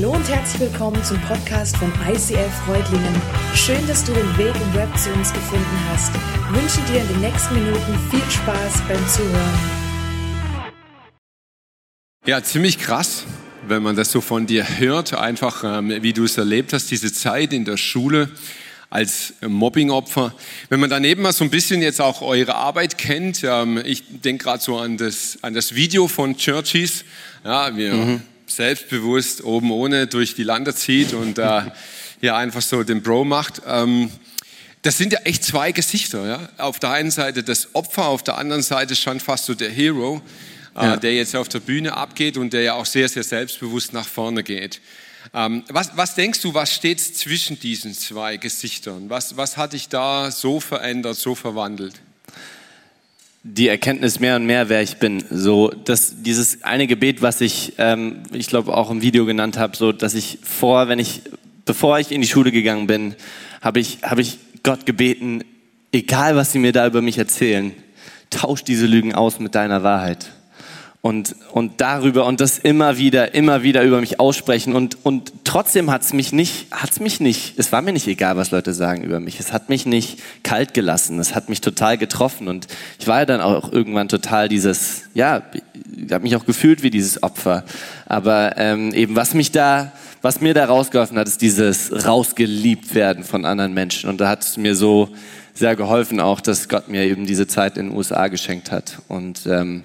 Hallo und herzlich willkommen zum Podcast von ICF Freudlingen. Schön, dass du den Weg im Web zu uns gefunden hast. Ich wünsche dir in den nächsten Minuten viel Spaß beim Zuhören. Ja, ziemlich krass, wenn man das so von dir hört, einfach ähm, wie du es erlebt hast, diese Zeit in der Schule als Mobbingopfer. Wenn man daneben mal so ein bisschen jetzt auch eure Arbeit kennt, ähm, ich denke gerade so an das, an das Video von Churchies, ja, wir mhm. Selbstbewusst oben ohne durch die Lande zieht und äh, hier einfach so den Bro macht. Ähm, das sind ja echt zwei Gesichter. Ja? Auf der einen Seite das Opfer, auf der anderen Seite schon fast so der Hero, äh, ja. der jetzt auf der Bühne abgeht und der ja auch sehr, sehr selbstbewusst nach vorne geht. Ähm, was, was, denkst du, was steht zwischen diesen zwei Gesichtern? Was, was hat dich da so verändert, so verwandelt? Die Erkenntnis mehr und mehr, wer ich bin. So, dass dieses eine Gebet, was ich, ähm, ich glaube auch im Video genannt habe, so, dass ich vor, wenn ich, bevor ich in die Schule gegangen bin, habe ich, habe ich Gott gebeten, egal was sie mir da über mich erzählen, tausch diese Lügen aus mit deiner Wahrheit und, und darüber und das immer wieder, immer wieder über mich aussprechen. Und, und trotzdem hat es mich nicht, hat's mich nicht, es war mir nicht egal, was Leute sagen über mich. Es hat mich nicht kalt gelassen. Es hat mich total getroffen. Und ich war ja dann auch irgendwann total dieses, ja, ich habe mich auch gefühlt wie dieses Opfer. Aber ähm, eben, was mich da, was mir da rausgeholfen hat, ist dieses rausgeliebt werden von anderen Menschen. Und da hat es mir so sehr geholfen auch, dass Gott mir eben diese Zeit in den USA geschenkt hat. Und ähm,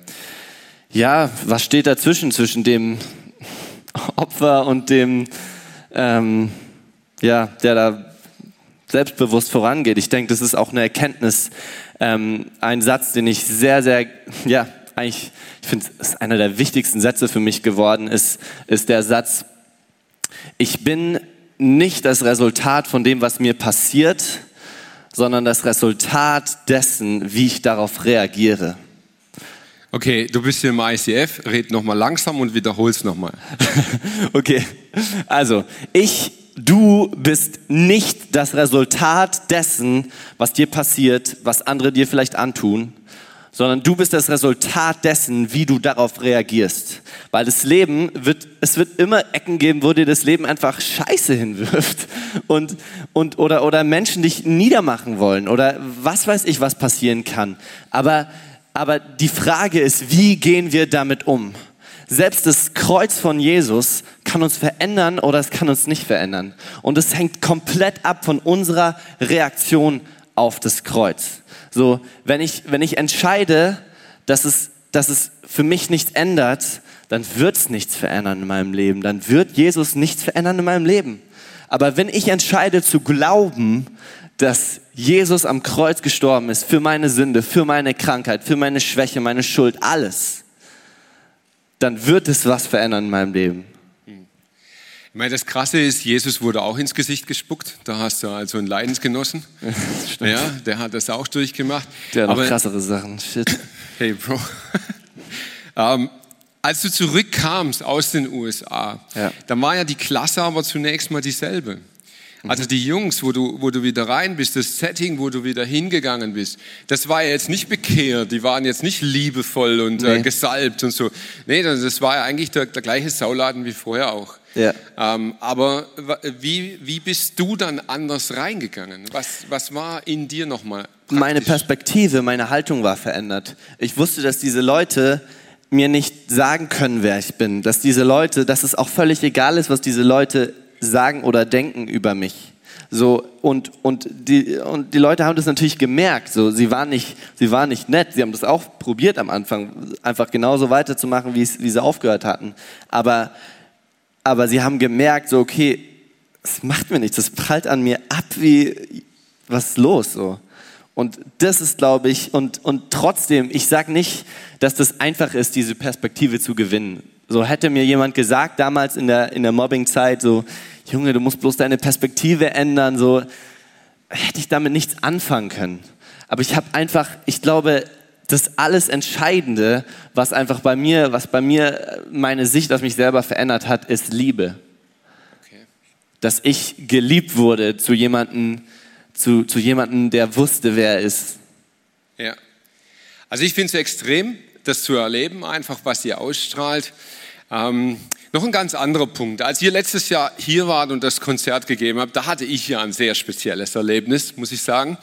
ja, was steht dazwischen, zwischen dem Opfer und dem, ähm, ja, der da selbstbewusst vorangeht. Ich denke, das ist auch eine Erkenntnis, ähm, ein Satz, den ich sehr, sehr, ja, eigentlich, ich finde, es ist einer der wichtigsten Sätze für mich geworden, ist, ist der Satz, ich bin nicht das Resultat von dem, was mir passiert, sondern das Resultat dessen, wie ich darauf reagiere. Okay, du bist hier im ICF, red nochmal langsam und wiederhol's nochmal. okay, also ich, du bist nicht das Resultat dessen, was dir passiert, was andere dir vielleicht antun, sondern du bist das Resultat dessen, wie du darauf reagierst. Weil das Leben wird, es wird immer Ecken geben, wo dir das Leben einfach Scheiße hinwirft und, und, oder, oder Menschen dich niedermachen wollen oder was weiß ich, was passieren kann. Aber aber die Frage ist, wie gehen wir damit um? Selbst das Kreuz von Jesus kann uns verändern oder es kann uns nicht verändern. Und es hängt komplett ab von unserer Reaktion auf das Kreuz. So, wenn ich, wenn ich entscheide, dass es, dass es für mich nichts ändert, dann wird es nichts verändern in meinem Leben. Dann wird Jesus nichts verändern in meinem Leben. Aber wenn ich entscheide zu glauben, dass Jesus am Kreuz gestorben ist für meine Sünde, für meine Krankheit, für meine Schwäche, meine Schuld, alles, dann wird es was verändern in meinem Leben. Ich meine, das Krasse ist, Jesus wurde auch ins Gesicht gespuckt. Da hast du also einen Leidensgenossen. ja, der hat das auch durchgemacht. Der hat noch Aber, krassere Sachen. Shit. Hey, Bro. ähm, als du zurückkamst aus den USA, ja. dann war ja die Klasse aber zunächst mal dieselbe. Also die Jungs, wo du, wo du wieder rein bist, das Setting, wo du wieder hingegangen bist, das war ja jetzt nicht bekehrt, die waren jetzt nicht liebevoll und äh, nee. äh, gesalbt und so. Nee, das war ja eigentlich der, der gleiche Sauladen wie vorher auch. Ja. Ähm, aber wie, wie bist du dann anders reingegangen? Was, was war in dir nochmal? Meine Perspektive, meine Haltung war verändert. Ich wusste, dass diese Leute mir nicht sagen können, wer ich bin. Dass diese Leute, dass es auch völlig egal ist, was diese Leute sagen oder denken über mich. So, und, und, die, und die Leute haben das natürlich gemerkt. So, sie, waren nicht, sie waren nicht nett. Sie haben das auch probiert am Anfang, einfach genauso weiterzumachen, wie, sie aufgehört hatten. Aber, aber sie haben gemerkt, so, okay, es macht mir nichts. Das prallt an mir ab, wie, was ist los? So. Und das ist, glaube ich, und, und trotzdem, ich sage nicht, dass das einfach ist, diese Perspektive zu gewinnen. So hätte mir jemand gesagt damals in der, in der Mobbing-Zeit, so, Junge, du musst bloß deine Perspektive ändern, so hätte ich damit nichts anfangen können. Aber ich habe einfach, ich glaube, das alles Entscheidende, was einfach bei mir, was bei mir meine Sicht auf mich selber verändert hat, ist Liebe. Okay. Dass ich geliebt wurde zu jemandem, zu, zu jemandem, der wusste, wer er ist. Ja. Also ich finde es extrem, das zu erleben, einfach was ihr ausstrahlt. Ähm, Noch ein ganz anderer Punkt. Als ihr letztes Jahr hier wart und das Konzert gegeben habt, da hatte ich ja ein sehr spezielles Erlebnis, muss ich sagen.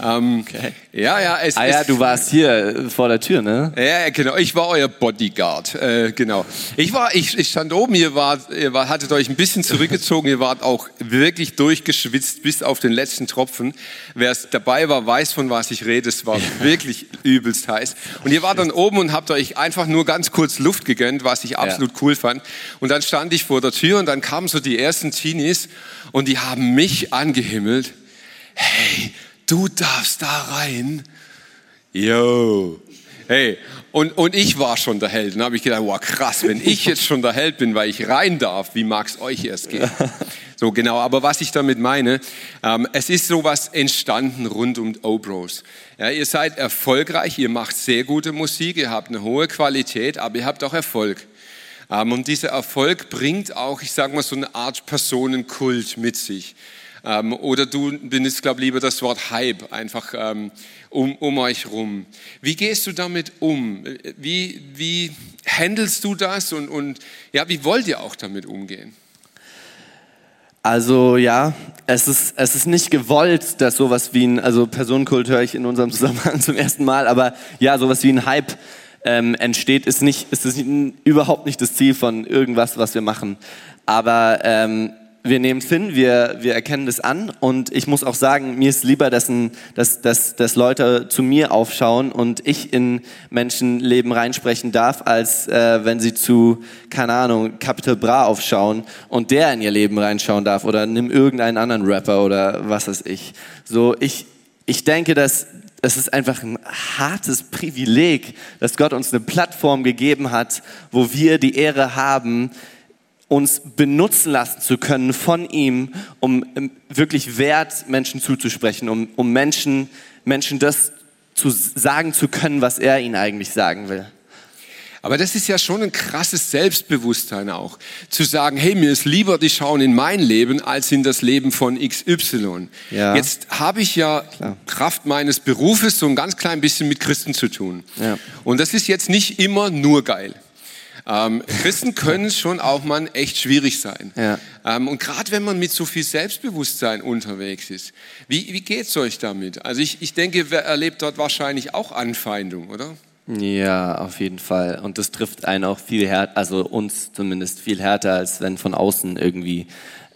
Ähm, okay. Ja, ja, es ah, ja, du warst hier äh, vor der Tür, ne? Ja, genau. Ich war euer Bodyguard, äh, genau. Ich war, ich, ich stand oben. Ihr wart, ihr war, hattet euch ein bisschen zurückgezogen. ihr wart auch wirklich durchgeschwitzt bis auf den letzten Tropfen. Wer es dabei war, weiß von was ich rede. Es war wirklich übelst heiß. Und ihr wart dann oben und habt euch einfach nur ganz kurz Luft gegönnt, was ich absolut ja. cool fand. Und dann stand ich vor der Tür und dann kamen so die ersten Teenies und die haben mich angehimmelt. Hey, du darfst da rein. Yo. Hey, und, und ich war schon der Held. Und habe ich gedacht, wow, krass, wenn ich jetzt schon der Held bin, weil ich rein darf, wie mag es euch erst gehen? So genau, aber was ich damit meine, ähm, es ist sowas entstanden rund um Obros. Ja, ihr seid erfolgreich, ihr macht sehr gute Musik, ihr habt eine hohe Qualität, aber ihr habt auch Erfolg. Ähm, und dieser Erfolg bringt auch, ich sage mal, so eine Art Personenkult mit sich. Ähm, oder du benutzt, glaube ich, lieber das Wort Hype einfach ähm, um, um euch rum. Wie gehst du damit um? Wie, wie handelst du das und, und ja, wie wollt ihr auch damit umgehen? Also ja, es ist, es ist nicht gewollt, dass sowas wie ein, also Personenkult höre ich in unserem Zusammenhang zum ersten Mal, aber ja, sowas wie ein Hype ähm, entsteht, ist, nicht, ist das überhaupt nicht das Ziel von irgendwas, was wir machen. Aber ähm, wir nehmen es hin, wir, wir erkennen das an und ich muss auch sagen, mir ist lieber, dass, ein, dass, dass, dass Leute zu mir aufschauen und ich in Menschenleben reinsprechen darf, als äh, wenn sie zu, keine Ahnung, Capital Bra aufschauen und der in ihr Leben reinschauen darf oder nimm irgendeinen anderen Rapper oder was weiß ich. So, ich, ich denke, dass es ist einfach ein hartes Privileg, dass Gott uns eine Plattform gegeben hat, wo wir die Ehre haben, uns benutzen lassen zu können von ihm, um ähm, wirklich Wert Menschen zuzusprechen, um, um Menschen, Menschen das zu sagen zu können, was er ihnen eigentlich sagen will. Aber das ist ja schon ein krasses Selbstbewusstsein auch. Zu sagen, hey, mir ist lieber, die schauen in mein Leben als in das Leben von XY. Ja. Jetzt habe ich ja Klar. Kraft meines Berufes so ein ganz klein bisschen mit Christen zu tun. Ja. Und das ist jetzt nicht immer nur geil. Ähm, Christen können schon auch mal echt schwierig sein. Ja. Ähm, und gerade wenn man mit so viel Selbstbewusstsein unterwegs ist, wie, wie geht es euch damit? Also ich, ich denke, wer erlebt dort wahrscheinlich auch Anfeindung, oder? Ja, auf jeden Fall. Und das trifft einen auch viel härter, also uns zumindest viel härter, als wenn von außen irgendwie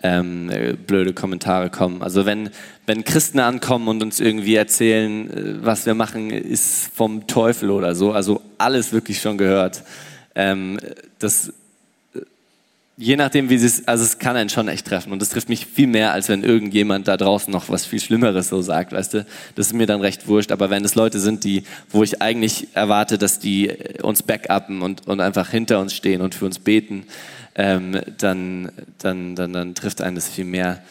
ähm, blöde Kommentare kommen. Also wenn, wenn Christen ankommen und uns irgendwie erzählen, äh, was wir machen, ist vom Teufel oder so, also alles wirklich schon gehört ähm, das, je nachdem, wie es, also es kann einen schon echt treffen und das trifft mich viel mehr, als wenn irgendjemand da draußen noch was viel Schlimmeres so sagt, weißt du. Das ist mir dann recht wurscht, aber wenn es Leute sind, die, wo ich eigentlich erwarte, dass die uns backuppen und, und einfach hinter uns stehen und für uns beten, ähm, dann, dann, dann, dann trifft einen das viel mehr.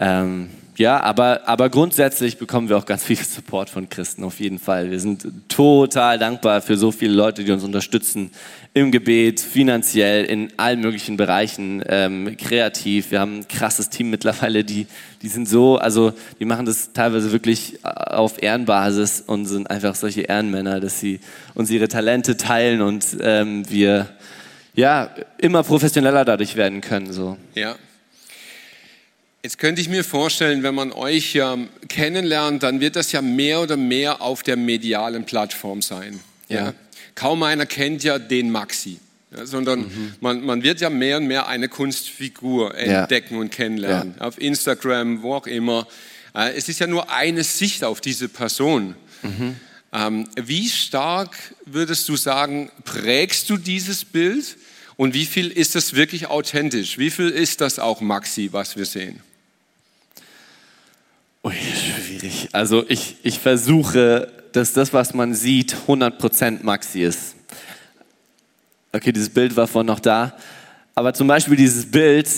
Ähm, ja, aber, aber grundsätzlich bekommen wir auch ganz viel Support von Christen, auf jeden Fall. Wir sind total dankbar für so viele Leute, die uns unterstützen im Gebet, finanziell, in allen möglichen Bereichen, ähm, kreativ. Wir haben ein krasses Team mittlerweile, die, die sind so, also die machen das teilweise wirklich auf Ehrenbasis und sind einfach solche Ehrenmänner, dass sie uns ihre Talente teilen und ähm, wir ja immer professioneller dadurch werden können. So. Ja. Jetzt könnte ich mir vorstellen, wenn man euch ja kennenlernt, dann wird das ja mehr oder mehr auf der medialen Plattform sein. Ja. ja. Kaum einer kennt ja den Maxi, ja, sondern mhm. man, man wird ja mehr und mehr eine Kunstfigur entdecken ja. und kennenlernen. Auf Instagram, wo auch immer. Äh, es ist ja nur eine Sicht auf diese Person. Mhm. Ähm, wie stark würdest du sagen, prägst du dieses Bild? Und wie viel ist das wirklich authentisch? Wie viel ist das auch Maxi, was wir sehen? Ui, schwierig. Also ich, ich versuche, dass das, was man sieht, 100% Maxi ist. Okay, dieses Bild war vorhin noch da. Aber zum Beispiel dieses Bild,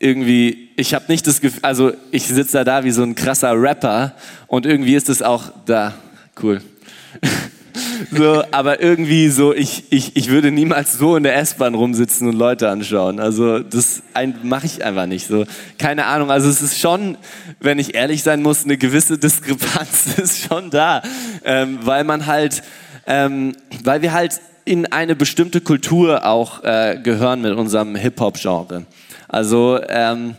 irgendwie, ich habe nicht das Gefühl, also ich sitze da da wie so ein krasser Rapper und irgendwie ist es auch da. Cool. So, aber irgendwie so, ich, ich, ich würde niemals so in der S-Bahn rumsitzen und Leute anschauen. Also das mache ich einfach nicht. So, keine Ahnung. Also es ist schon, wenn ich ehrlich sein muss, eine gewisse Diskrepanz ist schon da, ähm, weil man halt, ähm, weil wir halt in eine bestimmte Kultur auch äh, gehören mit unserem Hip-Hop-Genre. Also ähm,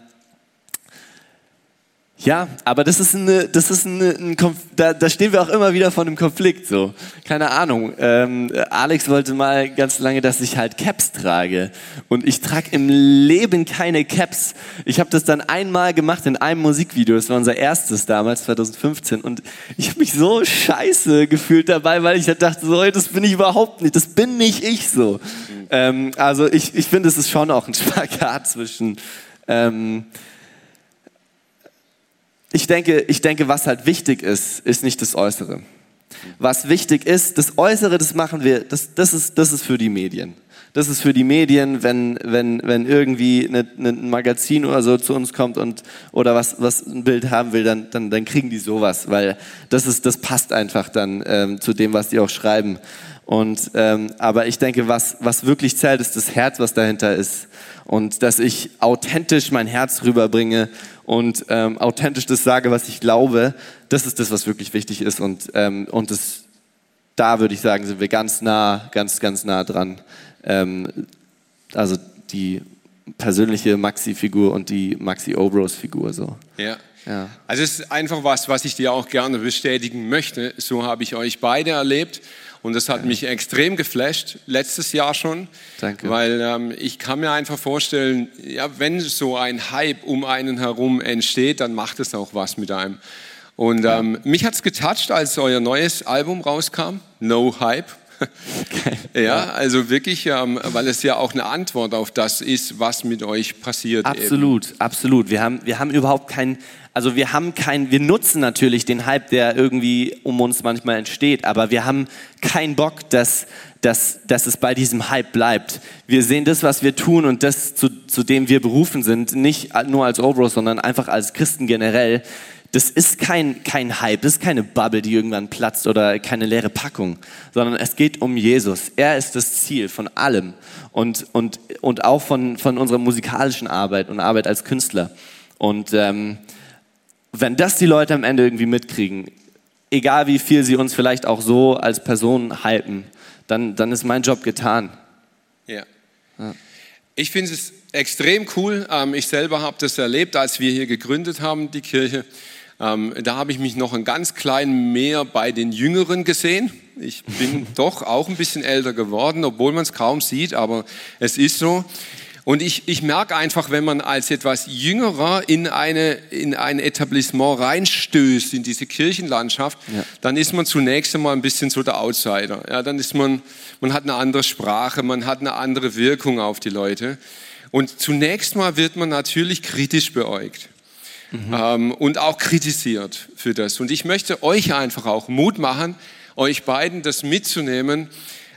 ja, aber das ist eine, das ist eine, ein Konf da, da stehen wir auch immer wieder vor einem Konflikt, so. Keine Ahnung. Ähm, Alex wollte mal ganz lange, dass ich halt Caps trage. Und ich trage im Leben keine Caps. Ich habe das dann einmal gemacht in einem Musikvideo. Das war unser erstes damals, 2015. Und ich habe mich so scheiße gefühlt dabei, weil ich dachte, so, das bin ich überhaupt nicht. Das bin nicht ich so. Ähm, also ich, ich finde, es ist schon auch ein Spagat zwischen, ähm, ich denke, ich denke, was halt wichtig ist, ist nicht das Äußere. Was wichtig ist, das Äußere, das machen wir, das, das, ist, das ist für die Medien. Das ist für die Medien, wenn, wenn, wenn irgendwie eine, ein Magazin oder so zu uns kommt und, oder was, was ein Bild haben will, dann, dann, dann kriegen die sowas, weil das, ist, das passt einfach dann ähm, zu dem, was die auch schreiben. Und, ähm, aber ich denke, was, was wirklich zählt, ist das Herz, was dahinter ist. Und dass ich authentisch mein Herz rüberbringe und ähm, authentisch das sage, was ich glaube, das ist das, was wirklich wichtig ist. Und, ähm, und das, da würde ich sagen, sind wir ganz nah, ganz, ganz nah dran. Ähm, also die persönliche Maxi-Figur und die Maxi-Obros-Figur. So. Ja. ja. Also es ist einfach was, was ich dir auch gerne bestätigen möchte. So habe ich euch beide erlebt. Und das hat mich extrem geflasht, letztes Jahr schon. Danke. Weil ähm, ich kann mir einfach vorstellen, ja, wenn so ein Hype um einen herum entsteht, dann macht es auch was mit einem. Und ähm, mich hat es getoucht, als euer neues Album rauskam, No Hype. ja, also wirklich, ähm, weil es ja auch eine Antwort auf das ist, was mit euch passiert. Absolut, eben. absolut. Wir haben, wir haben überhaupt kein, also wir haben kein, wir nutzen natürlich den Hype, der irgendwie um uns manchmal entsteht, aber wir haben keinen Bock, dass, dass, dass es bei diesem Hype bleibt. Wir sehen das, was wir tun und das, zu, zu dem wir berufen sind, nicht nur als Obros, sondern einfach als Christen generell das ist kein, kein Hype, das ist keine Bubble, die irgendwann platzt oder keine leere Packung, sondern es geht um Jesus. Er ist das Ziel von allem und, und, und auch von, von unserer musikalischen Arbeit und Arbeit als Künstler. Und ähm, wenn das die Leute am Ende irgendwie mitkriegen, egal wie viel sie uns vielleicht auch so als Person halten, dann, dann ist mein Job getan. Ja. ja. Ich finde es extrem cool. Ähm, ich selber habe das erlebt, als wir hier gegründet haben, die Kirche. Ähm, da habe ich mich noch ein ganz klein mehr bei den Jüngeren gesehen. Ich bin doch auch ein bisschen älter geworden, obwohl man es kaum sieht, aber es ist so. Und ich, ich merke einfach, wenn man als etwas Jüngerer in, eine, in ein Etablissement reinstößt, in diese Kirchenlandschaft, ja. dann ist man zunächst einmal ein bisschen so der Outsider. Ja, dann ist man, man hat eine andere Sprache, man hat eine andere Wirkung auf die Leute. Und zunächst mal wird man natürlich kritisch beäugt mhm. ähm, und auch kritisiert für das. Und ich möchte euch einfach auch Mut machen, euch beiden das mitzunehmen.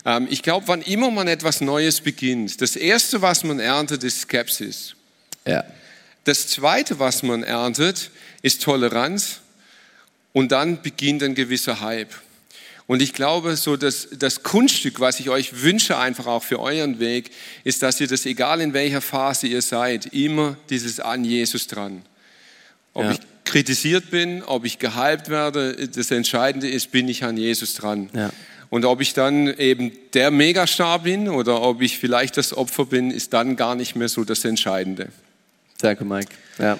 Ähm, ich glaube, wann immer man etwas Neues beginnt, das Erste, was man erntet, ist Skepsis. Ja. Das Zweite, was man erntet, ist Toleranz. Und dann beginnt ein gewisser Hype. Und ich glaube, so das, das Kunststück, was ich euch wünsche, einfach auch für euren Weg, ist, dass ihr das, egal in welcher Phase ihr seid, immer dieses an Jesus dran. Ob ja. ich kritisiert bin, ob ich gehypt werde, das Entscheidende ist, bin ich an Jesus dran. Ja. Und ob ich dann eben der Megastar bin oder ob ich vielleicht das Opfer bin, ist dann gar nicht mehr so das Entscheidende. Danke, Mike. Ja.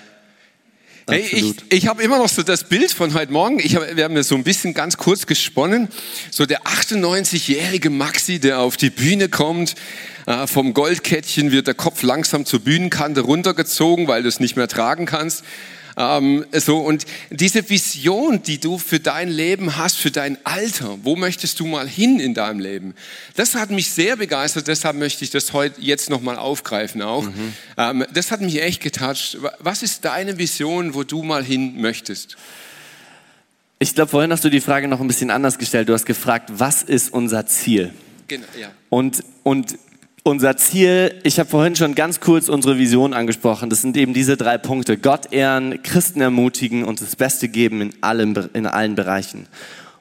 Hey, ich, ich habe immer noch so das Bild von heute Morgen. Ich hab, wir haben ja so ein bisschen ganz kurz gesponnen. So der 98-jährige Maxi, der auf die Bühne kommt. Äh, vom Goldkettchen wird der Kopf langsam zur Bühnenkante runtergezogen, weil du es nicht mehr tragen kannst. Ähm, so, und diese Vision, die du für dein Leben hast, für dein Alter, wo möchtest du mal hin in deinem Leben? Das hat mich sehr begeistert, deshalb möchte ich das heute jetzt nochmal aufgreifen auch. Mhm. Ähm, das hat mich echt getatscht. Was ist deine Vision, wo du mal hin möchtest? Ich glaube, vorhin hast du die Frage noch ein bisschen anders gestellt. Du hast gefragt, was ist unser Ziel? Genau, ja. Und, und unser Ziel, ich habe vorhin schon ganz kurz unsere Vision angesprochen, das sind eben diese drei Punkte. Gott ehren, Christen ermutigen und das Beste geben in, allem, in allen Bereichen.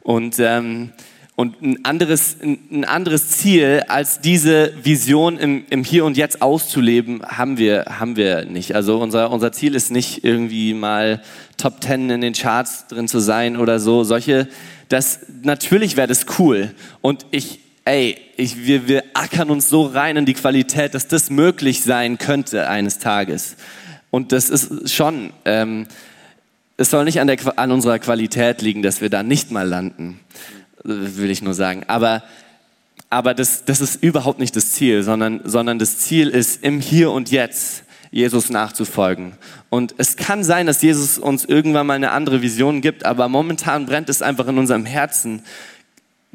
Und, ähm, und ein, anderes, ein anderes Ziel, als diese Vision im, im Hier und Jetzt auszuleben, haben wir, haben wir nicht. Also unser, unser Ziel ist nicht irgendwie mal Top Ten in den Charts drin zu sein oder so. Solche, das, natürlich wäre das cool. Und ich, ey, ich, wir, wir ackern uns so rein in die Qualität, dass das möglich sein könnte eines Tages. Und das ist schon, ähm, es soll nicht an, der, an unserer Qualität liegen, dass wir da nicht mal landen, will ich nur sagen. Aber, aber das, das ist überhaupt nicht das Ziel, sondern, sondern das Ziel ist, im Hier und Jetzt Jesus nachzufolgen. Und es kann sein, dass Jesus uns irgendwann mal eine andere Vision gibt, aber momentan brennt es einfach in unserem Herzen.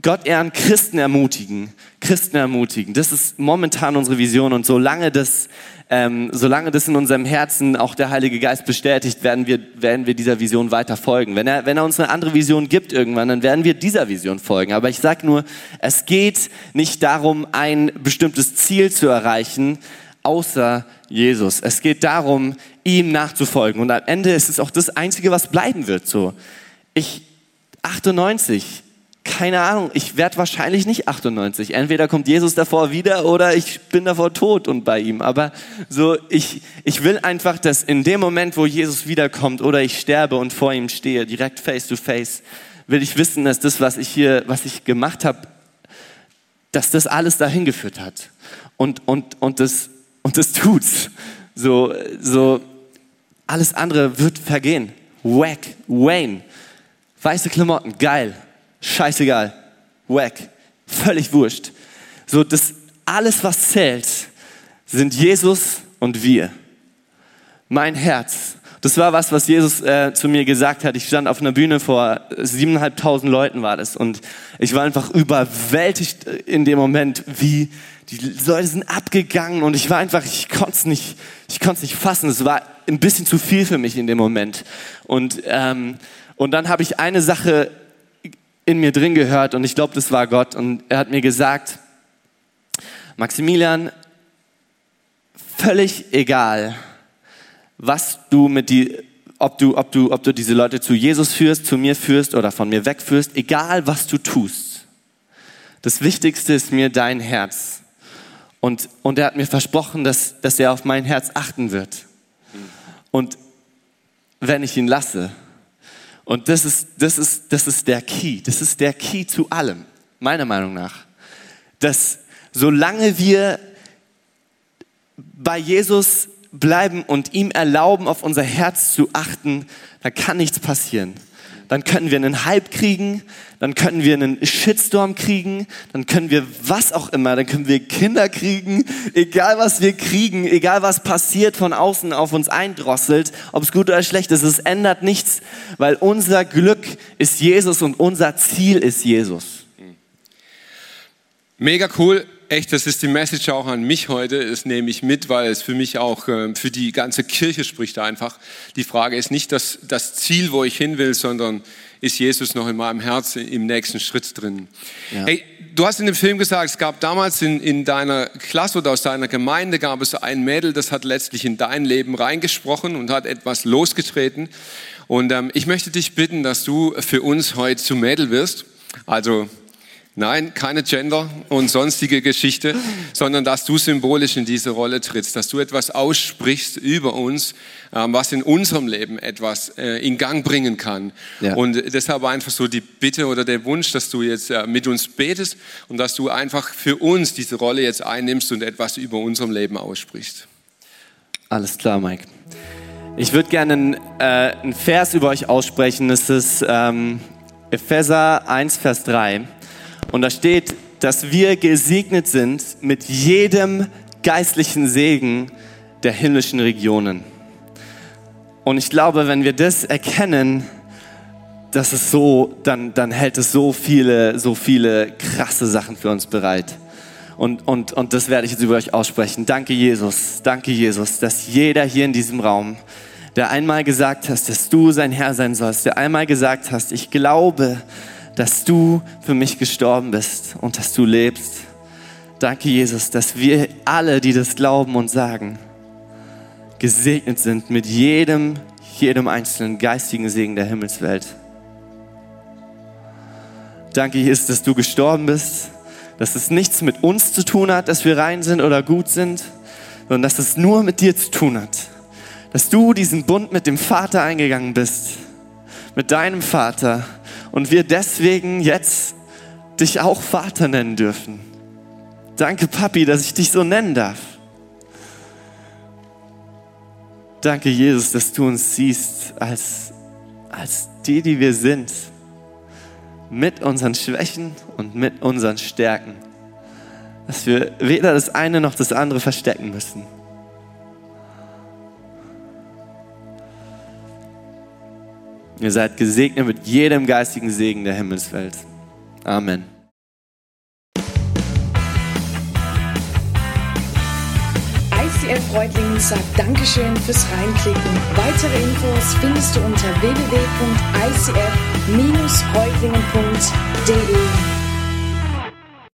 Gott ehren, Christen ermutigen, Christen ermutigen. Das ist momentan unsere Vision und solange das, ähm, solange das in unserem Herzen auch der Heilige Geist bestätigt, werden wir, werden wir dieser Vision weiter folgen. Wenn er, wenn er uns eine andere Vision gibt irgendwann, dann werden wir dieser Vision folgen. Aber ich sage nur, es geht nicht darum, ein bestimmtes Ziel zu erreichen, außer Jesus. Es geht darum, ihm nachzufolgen. Und am Ende ist es auch das Einzige, was bleiben wird. So, ich 98, keine Ahnung, ich werde wahrscheinlich nicht 98. Entweder kommt Jesus davor wieder oder ich bin davor tot und bei ihm. Aber so, ich, ich will einfach, dass in dem Moment, wo Jesus wiederkommt oder ich sterbe und vor ihm stehe, direkt face to face, will ich wissen, dass das, was ich hier, was ich gemacht habe, dass das alles dahin geführt hat. Und, und, und das und das tut's. So, so, alles andere wird vergehen. Wack, Wayne. Weiße Klamotten, geil. Scheißegal. Wack. Völlig wurscht. So, das, alles was zählt, sind Jesus und wir. Mein Herz. Das war was, was Jesus äh, zu mir gesagt hat. Ich stand auf einer Bühne vor siebeneinhalbtausend Leuten war das und ich war einfach überwältigt in dem Moment, wie die Leute sind abgegangen und ich war einfach, ich konnte es nicht, ich konnte es nicht fassen. Es war ein bisschen zu viel für mich in dem Moment. Und, ähm, und dann habe ich eine Sache in mir drin gehört und ich glaube, das war Gott. Und er hat mir gesagt, Maximilian, völlig egal, was du mit die, ob du, ob du, ob du diese Leute zu Jesus führst, zu mir führst oder von mir wegführst, egal was du tust. Das Wichtigste ist mir dein Herz. Und, und er hat mir versprochen, dass, dass er auf mein Herz achten wird. Und wenn ich ihn lasse, und das ist, das ist, das ist der Key, das ist der Key zu allem, meiner Meinung nach. Dass solange wir bei Jesus bleiben und ihm erlauben, auf unser Herz zu achten, da kann nichts passieren dann können wir einen Hype kriegen, dann können wir einen Shitstorm kriegen, dann können wir was auch immer, dann können wir Kinder kriegen, egal was wir kriegen, egal was passiert von außen auf uns eindrosselt, ob es gut oder schlecht ist, es ändert nichts, weil unser Glück ist Jesus und unser Ziel ist Jesus. Mega cool echt, das ist die Message auch an mich heute. Das nehme ich mit, weil es für mich auch äh, für die ganze Kirche spricht einfach. Die Frage ist nicht das, das Ziel, wo ich hin will, sondern ist Jesus noch in meinem Herzen im nächsten Schritt drin. Ja. Hey, du hast in dem Film gesagt, es gab damals in, in deiner Klasse oder aus deiner Gemeinde gab es ein Mädel, das hat letztlich in dein Leben reingesprochen und hat etwas losgetreten. Und ähm, ich möchte dich bitten, dass du für uns heute zu Mädel wirst. Also Nein, keine Gender und sonstige Geschichte, sondern dass du symbolisch in diese Rolle trittst, dass du etwas aussprichst über uns, ähm, was in unserem Leben etwas äh, in Gang bringen kann. Ja. Und deshalb einfach so die Bitte oder der Wunsch, dass du jetzt äh, mit uns betest und dass du einfach für uns diese Rolle jetzt einnimmst und etwas über unserem Leben aussprichst. Alles klar, Mike. Ich würde gerne einen, äh, einen, Vers über euch aussprechen. Das ist ähm, Epheser 1, Vers 3. Und da steht, dass wir gesegnet sind mit jedem geistlichen Segen der himmlischen Regionen. Und ich glaube, wenn wir das erkennen, das ist so, dann, dann hält es so viele, so viele krasse Sachen für uns bereit. Und, und, und das werde ich jetzt über euch aussprechen. Danke, Jesus. Danke, Jesus, dass jeder hier in diesem Raum, der einmal gesagt hast, dass du sein Herr sein sollst, der einmal gesagt hast, ich glaube, dass du für mich gestorben bist und dass du lebst. Danke, Jesus, dass wir alle, die das glauben und sagen, gesegnet sind mit jedem, jedem einzelnen geistigen Segen der Himmelswelt. Danke, Jesus, dass du gestorben bist, dass es nichts mit uns zu tun hat, dass wir rein sind oder gut sind, sondern dass es nur mit dir zu tun hat. Dass du diesen Bund mit dem Vater eingegangen bist, mit deinem Vater und wir deswegen jetzt dich auch Vater nennen dürfen. Danke, Papi, dass ich dich so nennen darf. Danke, Jesus, dass du uns siehst als, als die, die wir sind. Mit unseren Schwächen und mit unseren Stärken. Dass wir weder das eine noch das andere verstecken müssen. Ihr seid gesegnet mit jedem geistigen Segen der Himmelswelt. Amen. ICF Reutlingen sagt Dankeschön fürs Reinklicken. Weitere Infos findest du unter www.icf-reutlingen.de.